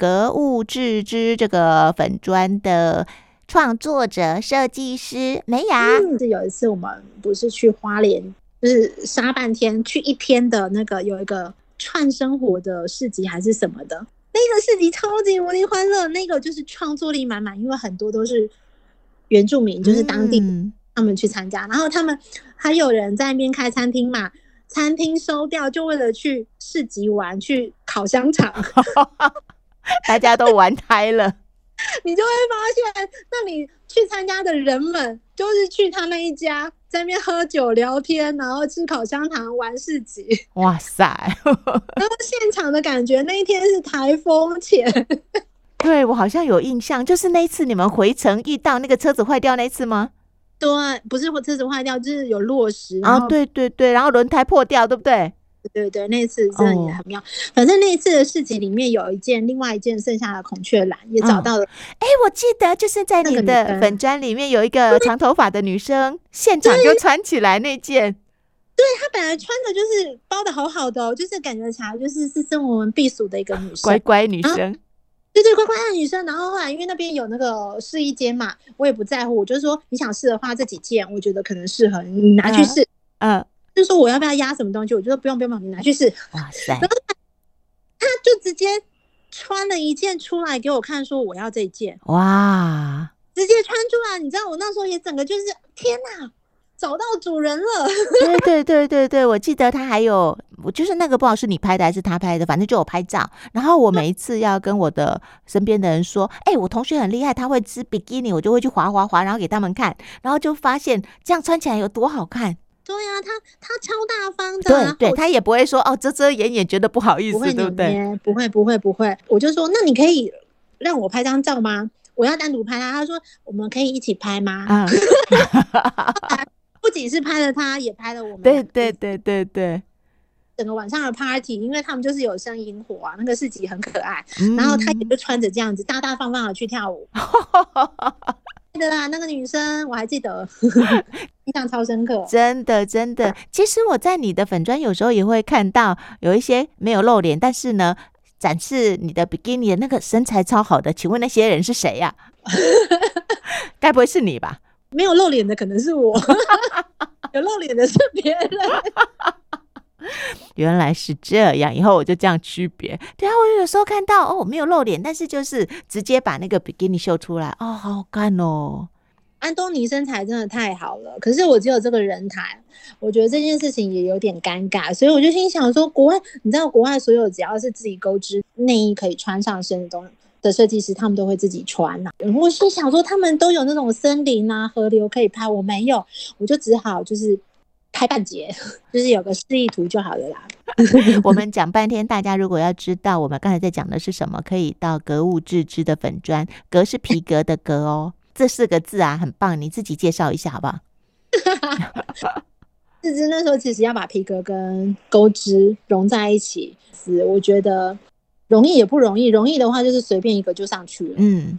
格物致知这个粉砖的创作者设计师美雅。是、嗯、有一次我们不是去花莲，就是杀半天去一天的那个有一个串生活的市集还是什么的，那个市集超级无敌欢乐，那个就是创作力满满，因为很多都是原住民，就是当地他们去参加，嗯、然后他们还有人在那边开餐厅嘛。餐厅收掉，就为了去市集玩，去烤香肠，大家都玩开了。你就会发现，那你去参加的人们，就是去他们一家，在那边喝酒聊天，然后吃烤香肠，玩市集。哇塞！然 后现场的感觉，那一天是台风前。对，我好像有印象，就是那一次你们回程遇到那个车子坏掉那一次吗？对，不是车子坏掉，就是有落石。啊，对对对，然后轮胎破掉，对不对？对对，那次真的也很妙。哦、反正那次的事情里面有一件，另外一件剩下的孔雀蓝也找到了。哎、哦，我记得就是在你的粉砖里面有一个长头发的女生，现场就穿起来那件。对，她本来穿的就是包的好好的，就是感觉起来就是是生我们避暑的一个女生，乖乖女生。对对，乖乖的女生。然后后来因为那边有那个试衣间嘛，我也不在乎。我就是说，你想试的话，这几件我觉得可能适合你拿去试。嗯，嗯就说我要不要压什么东西？我就说不用不用不用，你拿去试。哇塞！然后他就直接穿了一件出来给我看，说我要这件。哇！直接穿出来，你知道我那时候也整个就是天哪！找到主人了，对对对对对，我记得他还有，我就是那个不知道是你拍的还是他拍的，反正就有拍照。然后我每一次要跟我的身边的人说，哎、欸，我同学很厉害，他会织比基尼，我就会去滑滑滑，然后给他们看，然后就发现这样穿起来有多好看。对呀、啊，他他超大方的，对对，他也不会说哦遮遮掩掩，觉得不好意思，对不对？不会不会不会，我就说那你可以让我拍张照吗？我要单独拍他，他说我们可以一起拍吗？嗯 不仅是拍了他，也拍了我们。对对对对对，整个晚上的 party，因为他们就是有生萤火啊，那个市集很可爱。嗯、然后他也就穿着这样子，大大方方的去跳舞。记得啦，那个女生我还记得，印象超深刻。真的真的，其实我在你的粉砖有时候也会看到有一些没有露脸，但是呢，展示你的比基尼的那个身材超好的，请问那些人是谁呀、啊？该不会是你吧？没有露脸的可能是我，有露脸的是别人。原来是这样，以后我就这样区别。对啊，我有时候看到哦，没有露脸，但是就是直接把那个比基尼秀出来，哦，好好看哦。安东尼身材真的太好了，可是我只有这个人台，我觉得这件事情也有点尴尬，所以我就心想说，国外你知道，国外所有只要是自己钩织内衣可以穿上身的东。的设计师，他们都会自己穿呐、我是想说，他们都有那种森林啊、河流可以拍，我没有，我就只好就是拍半截，就是有个示意图就好了啦。我们讲半天，大家如果要知道我们刚才在讲的是什么，可以到格物致知的粉砖，格是皮革的格哦，这四个字啊很棒，你自己介绍一下好不好？致知那时候其实要把皮革跟钩织融在一起，是我觉得。容易也不容易，容易的话就是随便一个就上去了。嗯，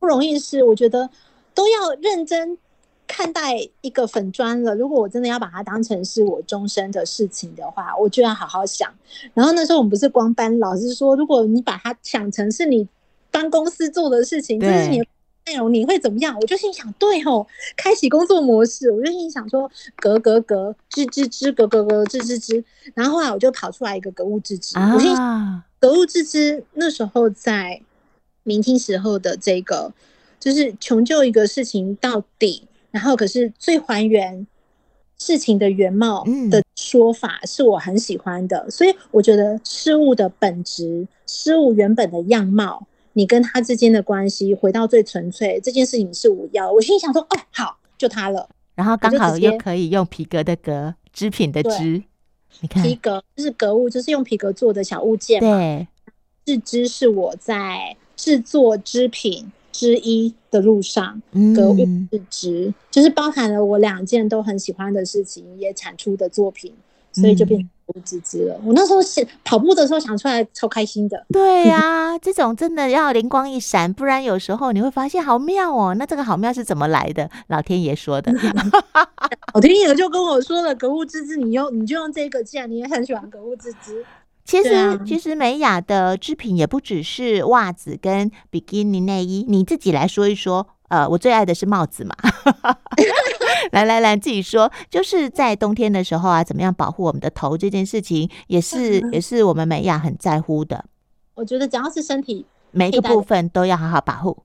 不容易是我觉得都要认真看待一个粉砖了。如果我真的要把它当成是我终身的事情的话，我就要好好想。然后那时候我们不是光搬，老师说，如果你把它想成是你帮公司做的事情，就是你的内容，你会怎么样？我就心想，对哦，开启工作模式，我就心想说，格格格，吱吱吱，格格格，吱吱吱。然后后来我就跑出来一个格物致知，啊、我心想。格物致知那时候在明清时候的这个，就是穷究一个事情到底，然后可是最还原事情的原貌的说法是我很喜欢的，所以我觉得事物的本质，事物原本的样貌，你跟他之间的关系回到最纯粹，这件事情是我要。我心想说，哦，好，就他了，然后刚好又可以用皮革的革，织品的织。你看，皮革就是格物，就是用皮革做的小物件嘛。对，致知是我在制作织品之一的路上，格物致知就是包含了我两件都很喜欢的事情，也产出的作品，所以就变成格物致知了。我那时候想跑步的时候想出来，超开心的。对呀、啊，这种真的要灵光一闪，不然有时候你会发现好妙哦。那这个好妙是怎么来的？老天爷说的。老天爷就跟我说了，格物致知，你用你就用这个，既然你也很喜欢格物致知，其实，啊、其实美雅的织品也不只是袜子跟比基尼内衣。你自己来说一说。呃，我最爱的是帽子嘛。来来来，自己说，就是在冬天的时候啊，怎么样保护我们的头这件事情，也是也是我们美雅很在乎的。我觉得只要是身体每一个部分都要好好保护。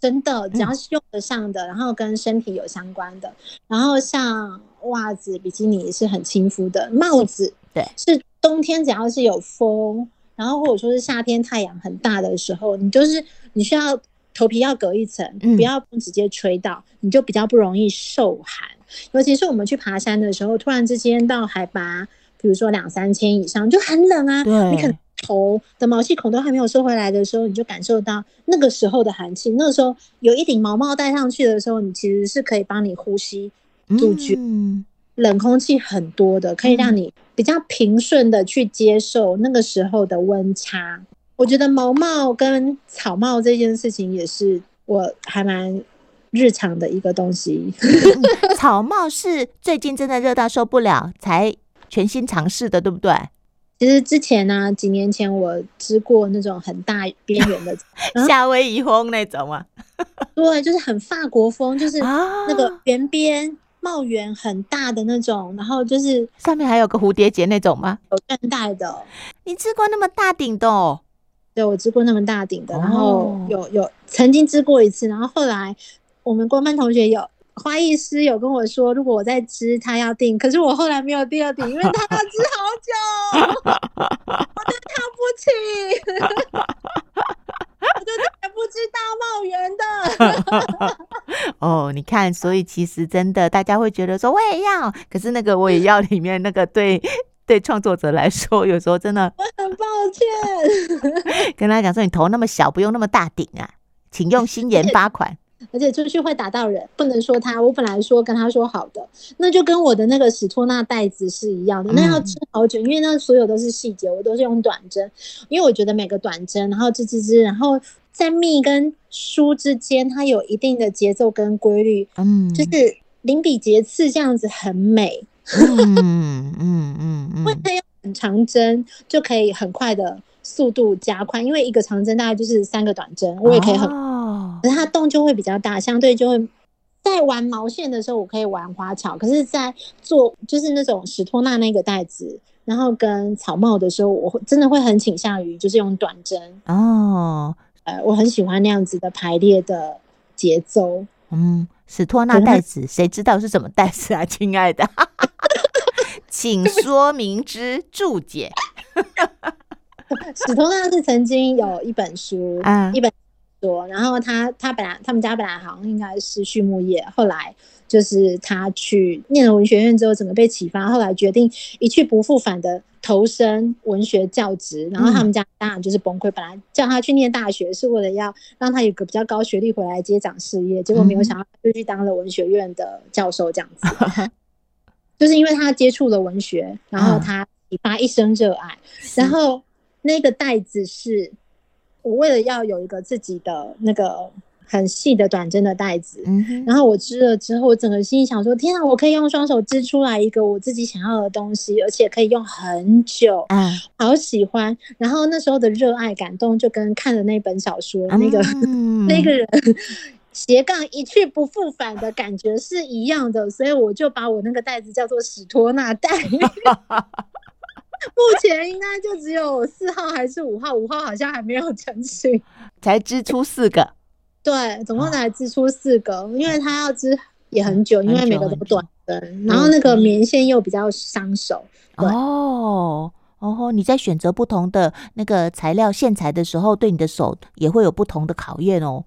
真的，只要是用得上的，嗯、然后跟身体有相关的，然后像袜子、比基尼是很亲肤的，帽子对，是冬天只要是有风，然后或者说是夏天太阳很大的时候，你就是你需要头皮要隔一层，不要直接吹到，嗯、你就比较不容易受寒。尤其是我们去爬山的时候，突然之间到海拔，比如说两三千以上，就很冷啊，对你可能。头的毛细孔都还没有收回来的时候，你就感受到那个时候的寒气。那个时候有一顶毛帽戴上去的时候，你其实是可以帮你呼吸杜绝冷空气很多的，可以让你比较平顺的去接受那个时候的温差。我觉得毛帽跟草帽这件事情也是我还蛮日常的一个东西。草帽是最近真的热到受不了才全新尝试的，对不对？其实之前呢、啊，几年前我织过那种很大边缘的 夏威夷风那种啊，对，就是很法国风，就是那个圆边帽檐很大的那种，然后就是上面还有个蝴蝶结那种吗？有缎带的。你织过那么大顶的哦？对，我织过那么大顶的，然后有有曾经织过一次，然后后来我们官班同学有。花艺师有跟我说，如果我在织，他要订。可是我后来没有第二顶，因为他要织好久，我就挑不起，我就买不知道帽檐的。哦，你看，所以其实真的，大家会觉得说我也要，可是那个我也要里面那个对对创作者来说，有时候真的我很抱歉。跟他讲说，你头那么小，不用那么大顶啊，请用心研发款。而且出去会打到人，不能说他。我本来说跟他说好的，那就跟我的那个史托纳袋子是一样的，那要织好久，因为那所有都是细节，我都是用短针，因为我觉得每个短针，然后织织织，然后在密跟疏之间，它有一定的节奏跟规律，嗯，就是临笔节次这样子很美，嗯嗯嗯嗯，会它用很长针就可以很快的速度加快，因为一个长针大概就是三个短针，我也可以很。哦可是它洞就会比较大，相对就会在玩毛线的时候，我可以玩花巧。可是，在做就是那种史托纳那个袋子，然后跟草帽的时候，我会真的会很倾向于就是用短针哦。呃，我很喜欢那样子的排列的节奏。嗯，史托纳袋子，谁知道是什么袋子啊，亲爱的？请说明之注解。史托纳是曾经有一本书啊，一本。多，然后他他本来他们家本来好像应该是畜牧业，后来就是他去念了文学院之后，整个被启发，后来决定一去不复返的投身文学教职，然后他们家当然就是崩溃，本来叫他去念大学是为了要让他有个比较高学历回来接掌事业，结果没有想到就去当了文学院的教授这样子，就是因为他接触了文学，然后他启发一生热爱，然后那个袋子是。我为了要有一个自己的那个很细的短针的袋子，嗯、然后我织了之后，我整个心里想说：天啊，我可以用双手织出来一个我自己想要的东西，而且可以用很久，啊、好喜欢。然后那时候的热爱感动，就跟看了那本小说、嗯、那个那个人斜杠一去不复返的感觉是一样的，所以我就把我那个袋子叫做史托纳带。目前应该就只有四号还是五号？五号好像还没有成型，才织出四个。对，总共才织出四个，哦、因为它要织也很久，因为每个都短针，然后那个棉线又比较伤手。哦哦，你在选择不同的那个材料线材的时候，对你的手也会有不同的考验哦。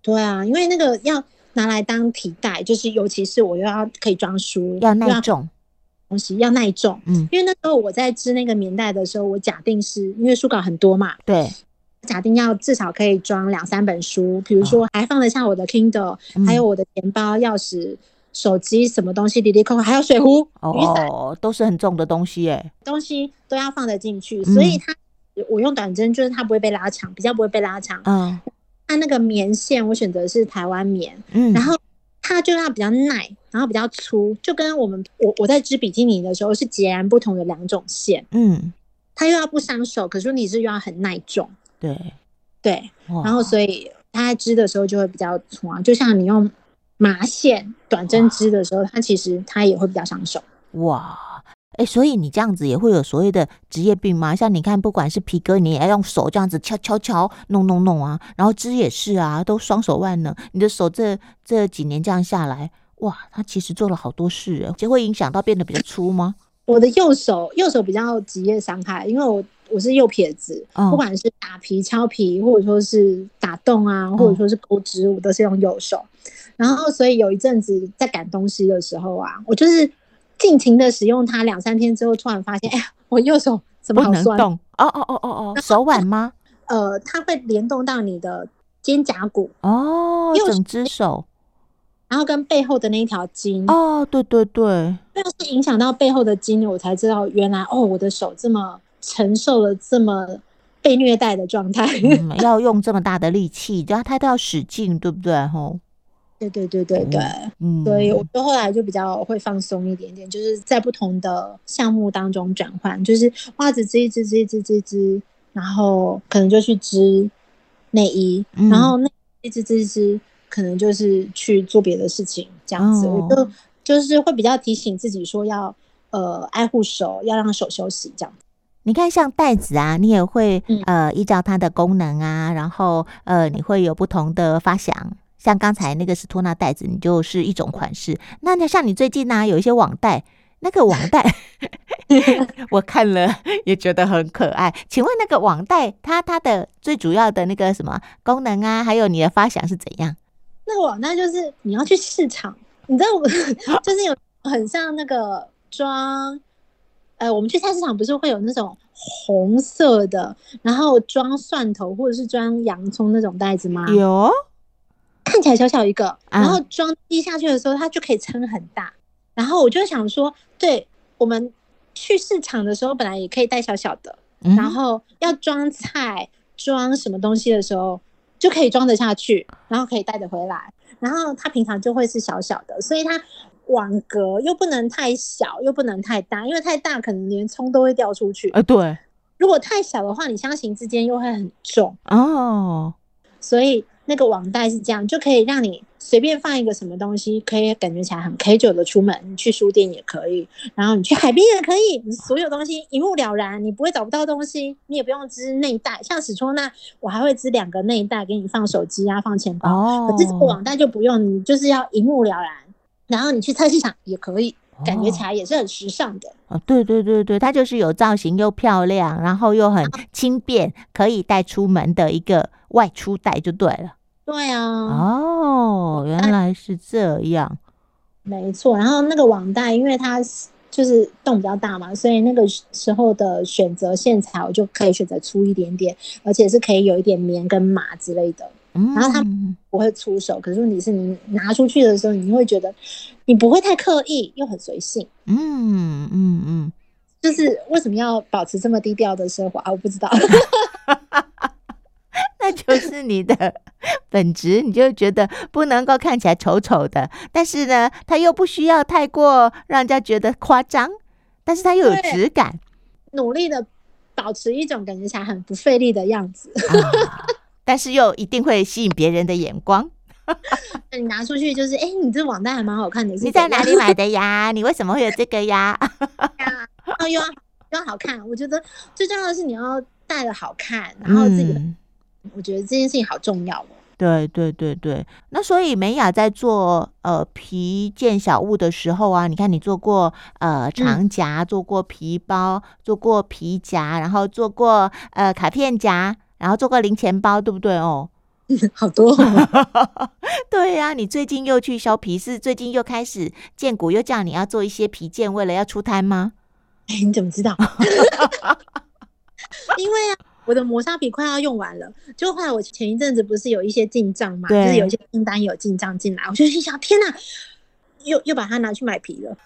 对啊，因为那个要拿来当提带，就是尤其是我又要可以装书，要耐重。东西要耐重，嗯，因为那时候我在织那个棉袋的时候，我假定是因为书稿很多嘛，对，假定要至少可以装两三本书，比如说还放得下我的 Kindle，、嗯、还有我的钱包、钥匙、手机什么东西，滴滴扣扣，还有水壶、哦、雨伞，都是很重的东西耶，东西都要放得进去，所以它、嗯、我用短针，就是它不会被拉长，比较不会被拉长，嗯，它那个棉线我选择是台湾棉，嗯，然后。它就要比较耐，然后比较粗，就跟我们我我在织比基尼的时候是截然不同的两种线。嗯，它又要不伤手，可是你是又要很耐重。对对，然后所以它在织的时候就会比较粗啊，就像你用麻线短针织的时候，它其实它也会比较伤手。哇，哎，所以你这样子也会有所谓的职业病吗？像你看，不管是皮革，你也要用手这样子敲敲敲弄弄弄啊，然后织也是啊，都双手万能。你的手这这几年这样下来，哇，它其实做了好多事，就会影响到变得比较粗吗？我的右手右手比较职业伤害，因为我我是右撇子，哦、不管是打皮、敲皮，或者说是打洞啊，或者说是钩织，我都是用右手。然后，所以有一阵子在赶东西的时候啊，我就是尽情的使用它，两三天之后，突然发现，哎呀，我右手怎么好酸？哦哦哦哦哦，手腕吗？呃，它会联动到你的肩胛骨哦，整只手。然后跟背后的那一条筋哦，对对对，那是影响到背后的筋，我才知道原来哦，我的手这么承受了这么被虐待的状态，嗯、要用这么大的力气，然后他都要使劲，对不对？吼，对对对对对，嗯，所以我就后来就比较会放松一点点，就是在不同的项目当中转换，就是袜子织一织织一织织织，然后可能就去织内衣，嗯、然后内衣织织织。可能就是去做别的事情，这样子，我就就是会比较提醒自己说要呃爱护手，要让手休息这样子。你看像袋子啊，你也会呃依照它的功能啊，然后呃你会有不同的发想。像刚才那个是托纳袋子，你就是一种款式。那那像你最近呢、啊，有一些网袋，那个网袋 我看了也觉得很可爱。请问那个网袋它它的最主要的那个什么功能啊，还有你的发想是怎样？那个网袋就是你要去市场，你知道我 就是有很像那个装，呃，我们去菜市场不是会有那种红色的，然后装蒜头或者是装洋葱那种袋子吗？有，看起来小小一个，然后装滴下去的时候，它就可以撑很大。然后我就想说，对，我们去市场的时候本来也可以带小小的，然后要装菜、装什么东西的时候。就可以装得下去，然后可以带得回来，然后它平常就会是小小的，所以它网格又不能太小，又不能太大，因为太大可能连葱都会掉出去。啊，对。如果太小的话，你箱型之间又会很重哦，所以。那个网袋是这样，就可以让你随便放一个什么东西，可以感觉起来很 casual 的出门。你去书店也可以，然后你去海边也可以，你所有东西一目了然，你不会找不到东西，你也不用织内袋。像史戳那，我还会织两个内袋给你放手机啊，放钱包。哦，可是这个网袋就不用，你就是要一目了然。然后你去菜市场也可以，感觉起来也是很时尚的。哦，对对对对，它就是有造型又漂亮，然后又很轻便，可以带出门的一个。外出袋就对了，对啊，哦，原来是这样，没错。然后那个网袋，因为它就是洞比较大嘛，所以那个时候的选择线材，我就可以选择粗一点点，而且是可以有一点棉跟麻之类的。嗯，然后它不会出手，可是问题是你拿出去的时候，你会觉得你不会太刻意，又很随性。嗯嗯嗯，就是为什么要保持这么低调的奢华？我不知道。那就是你的本质，你就觉得不能够看起来丑丑的，但是呢，它又不需要太过让人家觉得夸张，但是它又有质感，努力的保持一种感觉起来很不费力的样子，啊、但是又一定会吸引别人的眼光。你拿出去就是，哎、欸，你这网袋还蛮好看的，你在 哪里买的呀？你为什么会有这个呀？哦，又要又要好看，我觉得最重要的是你要戴的好看，然后自己。嗯我觉得这件事情好重要哦。对对对对，那所以美雅在做呃皮件小物的时候啊，你看你做过呃长夹，做过皮包，做过皮夹，然后做过呃卡片夹，然后做过零钱包，对不对哦？好多哦。对呀，你最近又去削皮，是最近又开始建股，又叫你要做一些皮件，为了要出摊吗？哎，你怎么知道？因为啊。我的磨砂皮快要用完了，就后来我前一阵子不是有一些进账嘛，就是有一些订单有进账进来，我就心想：天哪，又又把它拿去买皮了。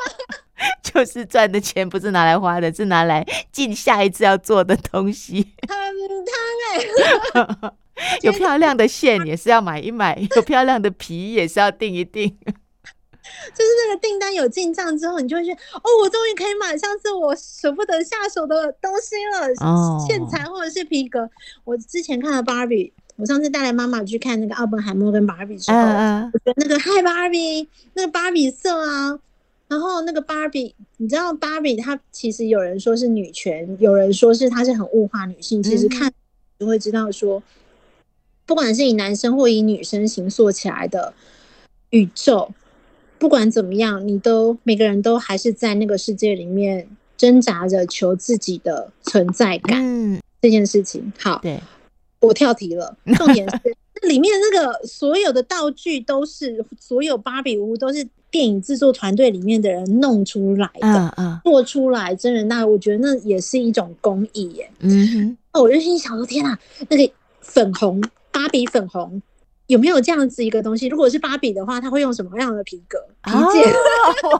就是赚的钱不是拿来花的，是拿来进下一次要做的东西。很烫哎，有漂亮的线也是要买一买，有漂亮的皮也是要订一订。就是那个订单有进账之后，你就会觉得哦，我终于可以买上次我舍不得下手的东西了。哦，线材或者是皮革。我之前看了芭比，我上次带来妈妈去看那个奥本海默跟芭比之后，嗯、我觉得那个嗨芭比，那个芭比色啊，然后那个芭比，你知道芭比它其实有人说是女权，有人说是它是很物化女性，其实看就会知道说。不管是以男生或以女生形塑起来的宇宙，不管怎么样，你都每个人都还是在那个世界里面挣扎着求自己的存在感。嗯，这件事情好，对，我跳题了。重点是那里面那个所有的道具都是所有芭比屋都是电影制作团队里面的人弄出来的，做出来真人，那我觉得那也是一种工艺耶。嗯哼，那我就心想说：天哪，那个粉红。芭比粉红有没有这样子一个东西？如果是芭比的话，他会用什么样的皮革皮件？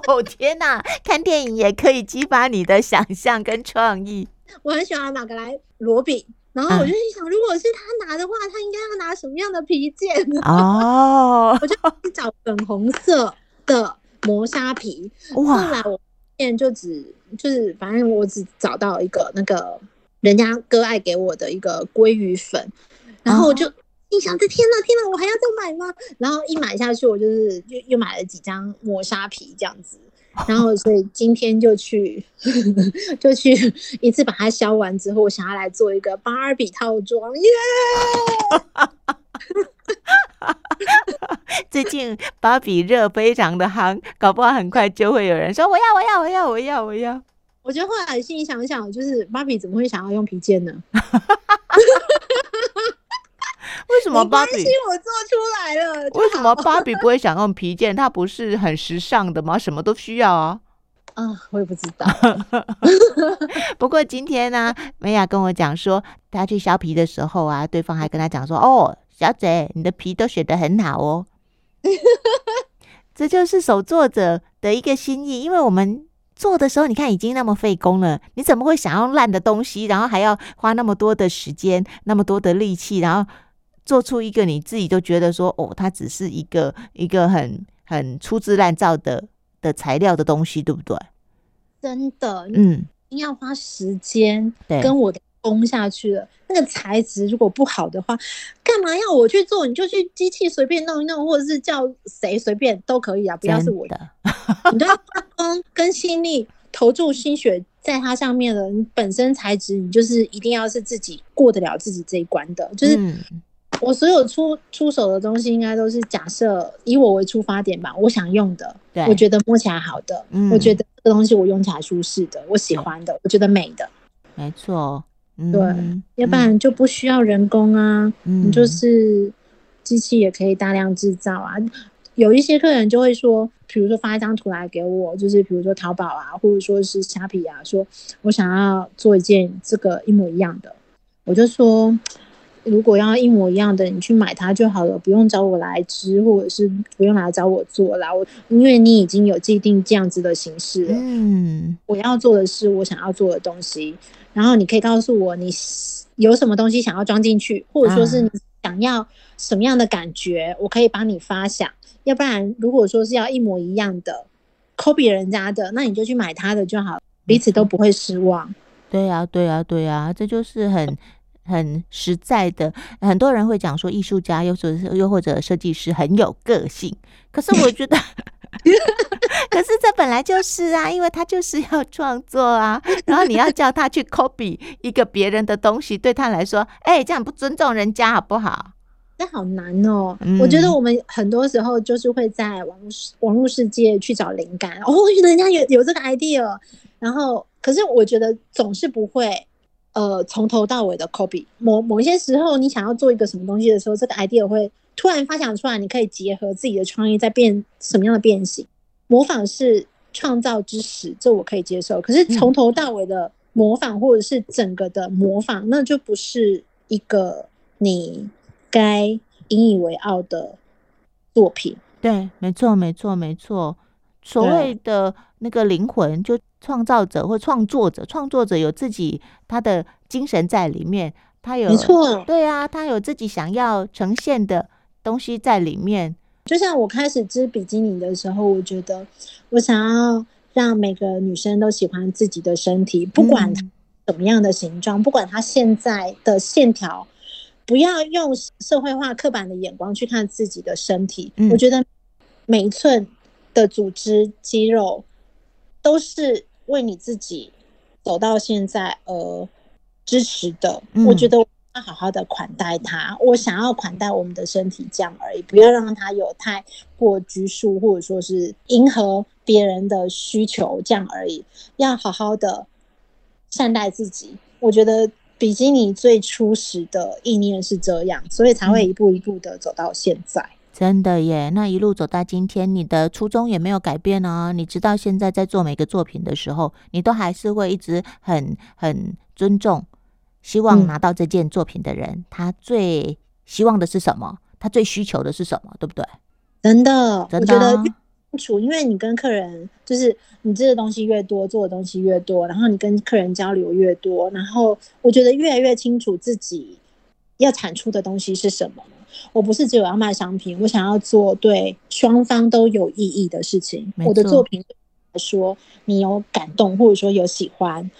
哦 天哪！看电影也可以激发你的想象跟创意。我很喜欢马格莱罗比，然后我就想，如果是他拿的话，他应该要拿什么样的皮件呢？哦，我就去找粉红色的磨砂皮。哇！后来我现就只就是反正我只找到一个那个人家割爱给我的一个鲑鱼粉，然后我就。你想这天呐，天呐，我还要再买吗？然后一买下去，我就是又又买了几张磨砂皮这样子，然后所以今天就去 就去 一次把它削完之后，我想要来做一个芭比套装耶！最近芭比热非常的夯，搞不好很快就会有人说我要我要我要我要我要。我觉得后来心里想想，就是芭比怎么会想要用皮件呢？为什么芭比我做出来了？为什么芭比不会想用皮件？它不是很时尚的吗？什么都需要啊！啊，我也不知道。不过今天呢，美雅跟我讲说，她去削皮的时候啊，对方还跟她讲说：“哦，小姐，你的皮都削得很好哦。”这就是手作者的一个心意，因为我们做的时候，你看已经那么费工了，你怎么会想要烂的东西，然后还要花那么多的时间、那么多的力气，然后？做出一个你自己都觉得说哦，它只是一个一个很很粗制滥造的的材料的东西，对不对？真的，嗯，一定要花时间跟我的工下去了。那个材质如果不好的话，干嘛要我去做？你就去机器随便弄一弄，或者是叫谁随便都可以啊，不要是我的。你都要花工跟心力，投注心血在它上面了。你本身材质，你就是一定要是自己过得了自己这一关的，就是。嗯我所有出出手的东西，应该都是假设以我为出发点吧。我想用的，对，我觉得摸起来好的，嗯，我觉得这个东西我用起来舒适的，我喜欢的，我觉得美的，没错，嗯，对，要不然就不需要人工啊，嗯，你就是机器也可以大量制造啊。有一些客人就会说，比如说发一张图来给我，就是比如说淘宝啊，或者说是虾皮啊，说我想要做一件这个一模一样的，我就说。如果要一模一样的，你去买它就好了，不用找我来织，或者是不用来找我做啦。我因为你已经有既定这样子的形式了。嗯，我要做的是我想要做的东西，然后你可以告诉我你有什么东西想要装进去，或者说是你想要什么样的感觉，我可以帮你发想。要不然，如果说是要一模一样的，copy 人家的，那你就去买他的就好，彼此都不会失望。对呀，对呀，对呀，这就是很。很实在的，很多人会讲说艺术家又或者又或者设计师很有个性，可是我觉得，可是这本来就是啊，因为他就是要创作啊，然后你要叫他去 copy 一个别人的东西，对他来说，哎、欸，这样不尊重人家好不好？那好难哦。嗯、我觉得我们很多时候就是会在网络网络世界去找灵感，哦，人家有有这个 idea，然后可是我觉得总是不会。呃，从头到尾的 copy，某某一些时候，你想要做一个什么东西的时候，这个 idea 会突然发想出来，你可以结合自己的创意，再变什么样的变形。模仿是创造之始，这我可以接受。可是从头到尾的模仿，或者是整个的模仿，那就不是一个你该引以为傲的作品。对，没错，没错，没错。所谓的那个灵魂，就创造者或创作者，创作者有自己他的精神在里面，他有，没错，对啊，他有自己想要呈现的东西在里面，就像我开始织比基尼的时候，我觉得我想要让每个女生都喜欢自己的身体，不管它什么样的形状，嗯、不管它现在的线条，不要用社会化刻板的眼光去看自己的身体。嗯、我觉得每一寸的组织肌肉都是为你自己走到现在而支持的。嗯、我觉得。要好好的款待他，我想要款待我们的身体这样而已，不要让他有太过拘束，或者说是迎合别人的需求这样而已。要好好的善待自己。我觉得比基尼最初始的意念是这样，所以才会一步一步的走到现在。嗯，真的耶，那一路走到今天，你的初衷也没有改变哦。你直到现在在做每个作品的时候，你都还是会一直很很尊重。希望拿到这件作品的人，嗯、他最希望的是什么？他最需求的是什么？对不对？真的，真的我觉得越清楚，因为你跟客人就是你这个东西越多，做的东西越多，然后你跟客人交流越多，然后我觉得越来越清楚自己要产出的东西是什么。我不是只有要卖商品，我想要做对双方都有意义的事情。我的作品来说，你有感动，或者说有喜欢。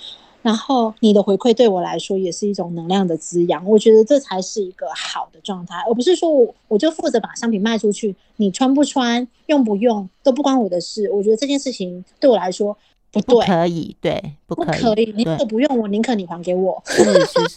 然后你的回馈对我来说也是一种能量的滋养，我觉得这才是一个好的状态，而不是说我我就负责把商品卖出去，你穿不穿、用不用都不关我的事。我觉得这件事情对我来说不对，不可以，对，不可以，不可以，你如果不用，我宁可你还给我。是是是